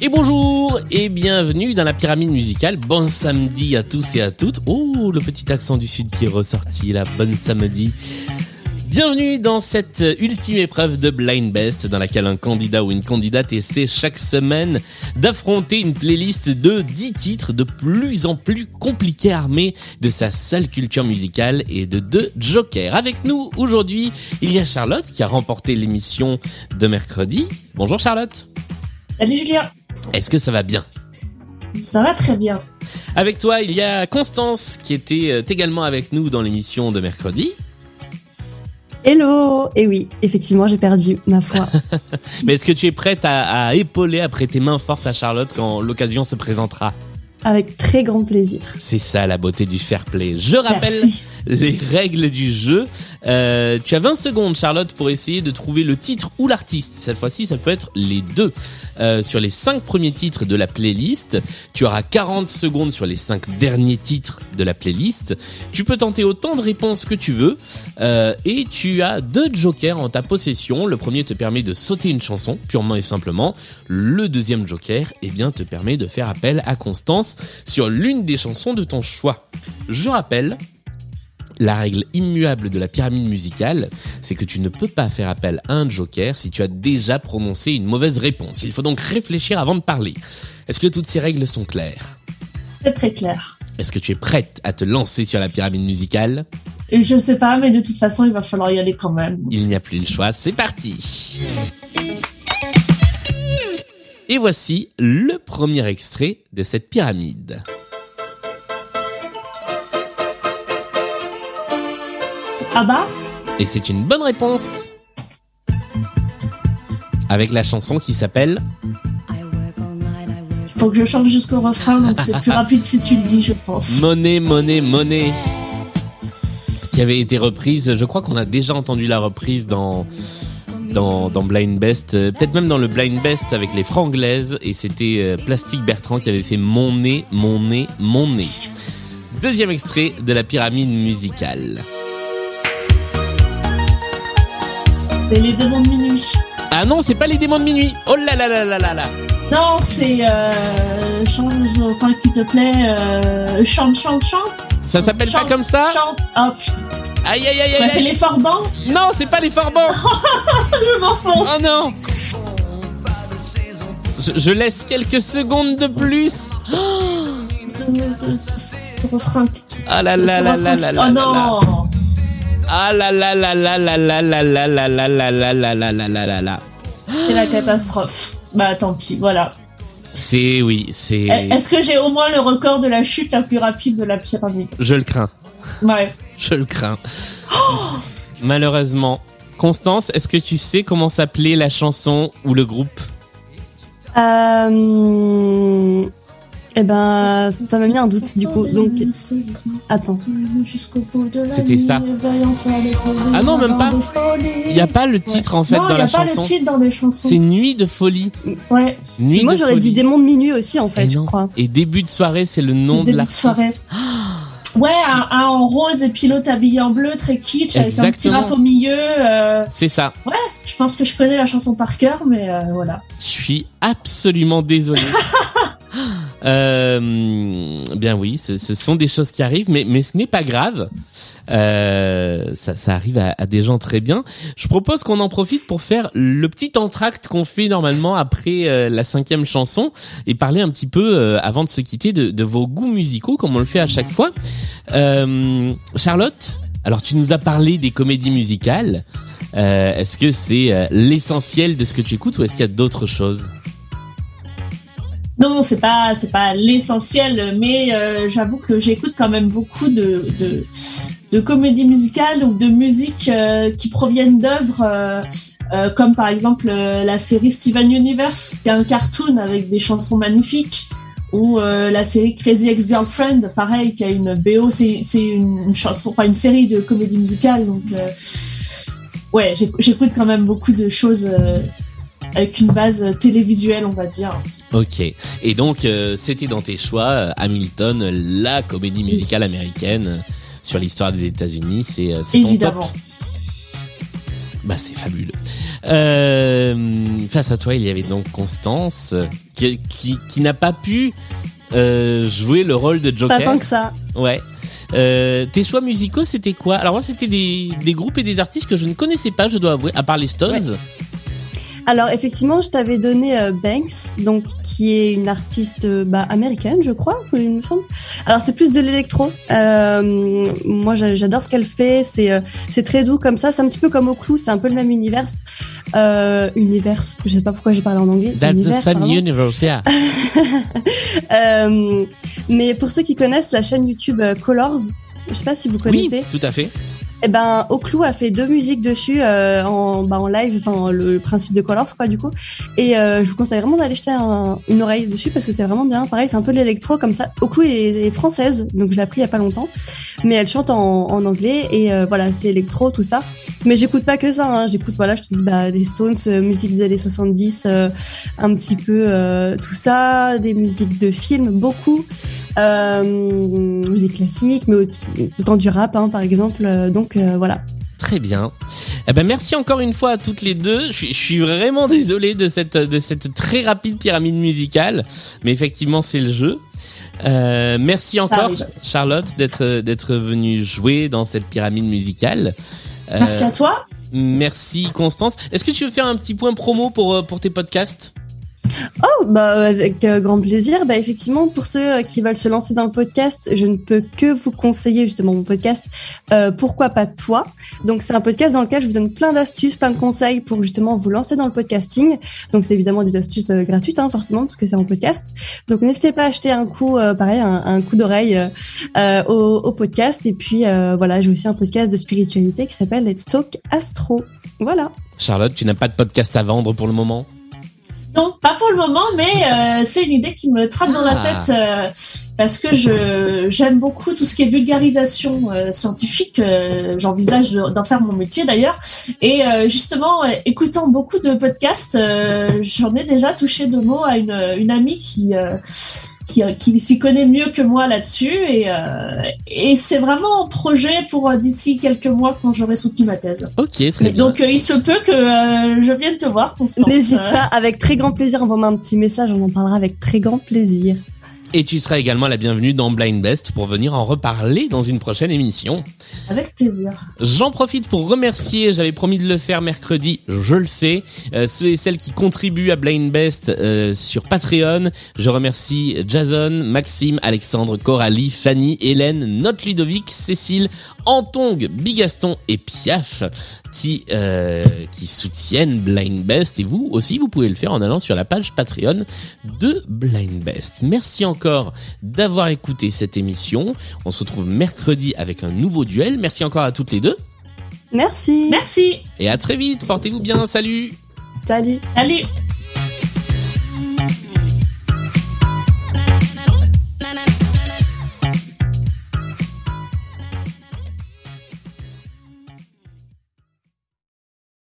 Et bonjour et bienvenue dans la pyramide musicale. Bon samedi à tous et à toutes. Oh, le petit accent du sud qui est ressorti là. Bon samedi. Bienvenue dans cette ultime épreuve de Blind Best dans laquelle un candidat ou une candidate essaie chaque semaine d'affronter une playlist de 10 titres de plus en plus compliqués armés de sa seule culture musicale et de deux jokers. Avec nous aujourd'hui, il y a Charlotte qui a remporté l'émission de mercredi. Bonjour Charlotte. Salut Julien, Est-ce que ça va bien? Ça va très bien. Avec toi, il y a Constance qui était euh, également avec nous dans l'émission de mercredi. Hello Et oui, effectivement, j'ai perdu, ma foi. Mais est-ce que tu es prête à, épauler, à prêter main forte à Charlotte quand l'occasion se présentera? Avec très grand plaisir. C'est ça la beauté du fair play. Je rappelle Merci. les règles du jeu. Euh, tu as 20 secondes, Charlotte, pour essayer de trouver le titre ou l'artiste. Cette fois-ci, ça peut être les deux. Euh, sur les 5 premiers titres de la playlist, tu auras 40 secondes sur les 5 derniers titres de la playlist. Tu peux tenter autant de réponses que tu veux. Euh, et tu as deux jokers en ta possession. Le premier te permet de sauter une chanson, purement et simplement. Le deuxième joker, eh bien, te permet de faire appel à Constance sur l'une des chansons de ton choix. Je rappelle, la règle immuable de la pyramide musicale, c'est que tu ne peux pas faire appel à un joker si tu as déjà prononcé une mauvaise réponse. Il faut donc réfléchir avant de parler. Est-ce que toutes ces règles sont claires? C'est très clair. Est-ce que tu es prête à te lancer sur la pyramide musicale? Je sais pas, mais de toute façon, il va falloir y aller quand même. Il n'y a plus le choix, c'est parti Et voici le premier extrait de cette pyramide. Ah bah Et c'est une bonne réponse Avec la chanson qui s'appelle faut que je chante jusqu'au refrain, donc c'est plus rapide si tu le dis, je pense. Monnaie, monnaie, monnaie qui avait été reprise, je crois qu'on a déjà entendu la reprise dans dans, dans Blind Best, euh, peut-être même dans le Blind Best avec les franglaises, et c'était euh, Plastique Bertrand qui avait fait Mon nez, mon nez, mon nez. Deuxième extrait de la pyramide musicale. C'est les démons de minuit. Ah non, c'est pas les démons de minuit. Oh là là là là là là. Non, c'est euh, chante, enfin qui te plaît, euh, chante, chante, chante. Ça s'appelle pas comme ça? Chante. Oh putain. Aïe aïe aïe Bah, aïe. c'est les forbans. Non, c'est pas les forbans. Je m'enfonce. Oh non je, je laisse quelques secondes de plus. Ah là là là là là là Oh non. Ah là là là là là là là là là là là là là là là là là là. C'est la catastrophe. Bah tant pis, voilà. C'est oui, c'est. Est-ce que j'ai au moins le record de la chute la plus rapide de la pyramide Je le crains. Ouais. Je le crains. Malheureusement. Constance, est-ce que tu sais comment s'appelait la chanson ou le groupe? Euh... Eh ben, ça m'a mis un doute, du coup. Donc, attends. C'était ça. Ah non, même pas. Il n'y a pas le titre en fait non, dans y la a pas chanson. le titre dans les chansons. C'est Nuit de folie. Ouais. Nuit Moi, j'aurais dit démon de minuit aussi, en fait, Et je non. crois. Et début de soirée, c'est le nom de Début de l'artiste. soirée. Ouais, un, un en rose et pilote habillé en bleu, très kitsch, avec un petit rap au milieu. euh, C'est ça. je pense que je connais la chanson par cœur, mais euh, voilà. Je suis absolument désolé. Euh, bien oui, ce, ce sont des choses qui arrivent, mais, mais ce n'est pas grave. Euh, ça, ça arrive à, à des gens très bien. Je propose qu'on en profite pour faire le petit entracte qu'on fait normalement après euh, la cinquième chanson et parler un petit peu euh, avant de se quitter de, de vos goûts musicaux, comme on le fait à chaque fois. Charlotte, alors tu nous as parlé des comédies musicales. Est-ce que c'est l'essentiel de ce que tu écoutes ou est-ce qu'il y a d'autres choses? Non, c'est pas c'est pas l'essentiel, mais euh, j'avoue que j'écoute quand même beaucoup de, comédies musicales ou de musique euh, qui proviennent d'œuvres euh, comme par exemple la série Steven Universe, qui est un cartoon avec des chansons magnifiques, ou la série Crazy Ex-Girlfriend, pareil, qui a une BO, c'est une, chanson, une série de comédies musicales, donc ouais, j'écoute quand même beaucoup de choses avec une base télévisuelle, on va dire. Ok. Et donc, c'était dans tes choix, Hamilton, la comédie musicale américaine sur l'histoire des États-Unis. C'est évidemment. Bah, c'est fabuleux. Euh, face à toi, il y avait donc Constance, qui, qui, n'a pas pu euh, jouer le rôle de Joker. Pas tant que ça. Ouais. Euh, tes choix musicaux, c'était quoi? Alors moi, c'était des, des groupes et des artistes que je ne connaissais pas, je dois avouer, à part les Stones. Alors effectivement, je t'avais donné euh, Banks, donc qui est une artiste euh, bah, américaine, je crois, il me semble. Alors c'est plus de l'électro. Euh, moi, j'adore ce qu'elle fait. C'est c'est très doux comme ça. C'est un petit peu comme au clou. C'est un peu le même univers. univers. Je sais pas pourquoi j'ai parlé en anglais. That's the same universe, yeah. mais pour ceux qui connaissent la chaîne YouTube Colors, je sais pas si vous connaissez. Oui, tout à fait. Eh ben, Oclou a fait deux musiques dessus euh, en, bah, en live, enfin le principe de Colors quoi du coup. Et euh, je vous conseille vraiment d'aller jeter une oreille dessus parce que c'est vraiment bien. Pareil, c'est un peu de l'électro comme ça. Oclou est, française, donc je l'ai appris il y a pas longtemps, mais elle chante en, en anglais et euh, voilà, c'est électro tout ça. Mais j'écoute pas que ça. Hein. J'écoute voilà, je te dis bah des Stones, musique des années 70, un petit peu tout ça, des musiques de films, beaucoup. Euh, musique classique, mais autant du rap, hein, par exemple. Euh, donc euh, voilà. Très bien. Eh ben merci encore une fois à toutes les deux. Je suis, je suis vraiment désolé de cette de cette très rapide pyramide musicale, mais effectivement c'est le jeu. Euh, merci encore Charlotte d'être d'être venue jouer dans cette pyramide musicale. merci à toi. Merci Constance. Est-ce que tu veux faire un petit point promo pour pour tes podcasts? Oh, bah avec euh, grand plaisir. Bah effectivement, pour ceux euh, qui veulent se lancer dans le podcast, je ne peux que vous conseiller justement mon podcast. Euh, Pourquoi pas toi? Donc c'est un podcast dans lequel je vous donne plein d'astuces, plein de conseils pour justement vous lancer dans le podcasting. Donc c'est évidemment des astuces gratuites, hein, forcément, parce que c'est un podcast. Donc n'hésitez pas à acheter un coup, pareil, un, coup d'oreille au, au, podcast. Et puis voilà, j'ai aussi un podcast de spiritualité qui s'appelle Let's Talk Astro. Voilà. Charlotte, tu n'as pas de podcast à vendre pour le moment? Non, pas pour le moment, mais euh, c'est une idée qui me trappe dans la ah. tête euh, parce que je j'aime beaucoup tout ce qui est vulgarisation euh, scientifique. J'envisage d'en faire mon métier d'ailleurs. Et justement, écoutant beaucoup de podcasts, j'en ai déjà touché deux mots à une, une amie qui qui, qui s'y connaît mieux que moi là-dessus. Et, euh, et c'est vraiment un projet pour euh, d'ici quelques mois quand j'aurai soutenu ma thèse. Ok, très bien. Donc euh, il se peut que je vienne te voir, Constance. N'hésite pas, avec très grand plaisir. Envoie-moi un petit message, on en parlera avec très grand plaisir. Et tu seras également la bienvenue dans Blind Best pour venir en reparler dans une prochaine émission. Avec plaisir. J'en profite pour remercier, j'avais promis de le faire mercredi, je le fais, euh, ceux et celles qui contribuent à Blind Best euh, sur Patreon. Je remercie Jason, Maxime, Alexandre, Coralie, Fanny, Hélène, Note Ludovic, Cécile, Antong, Bigaston et Piaf qui euh, qui soutiennent Blind Best et vous aussi vous pouvez le faire en allant sur la page Patreon de Blind Best. Merci encore d'avoir écouté cette émission. On se retrouve mercredi avec un nouveau duel. Merci encore à toutes les deux. Merci. Merci. Et à très vite. Portez-vous bien. Salut. Salut. Salut.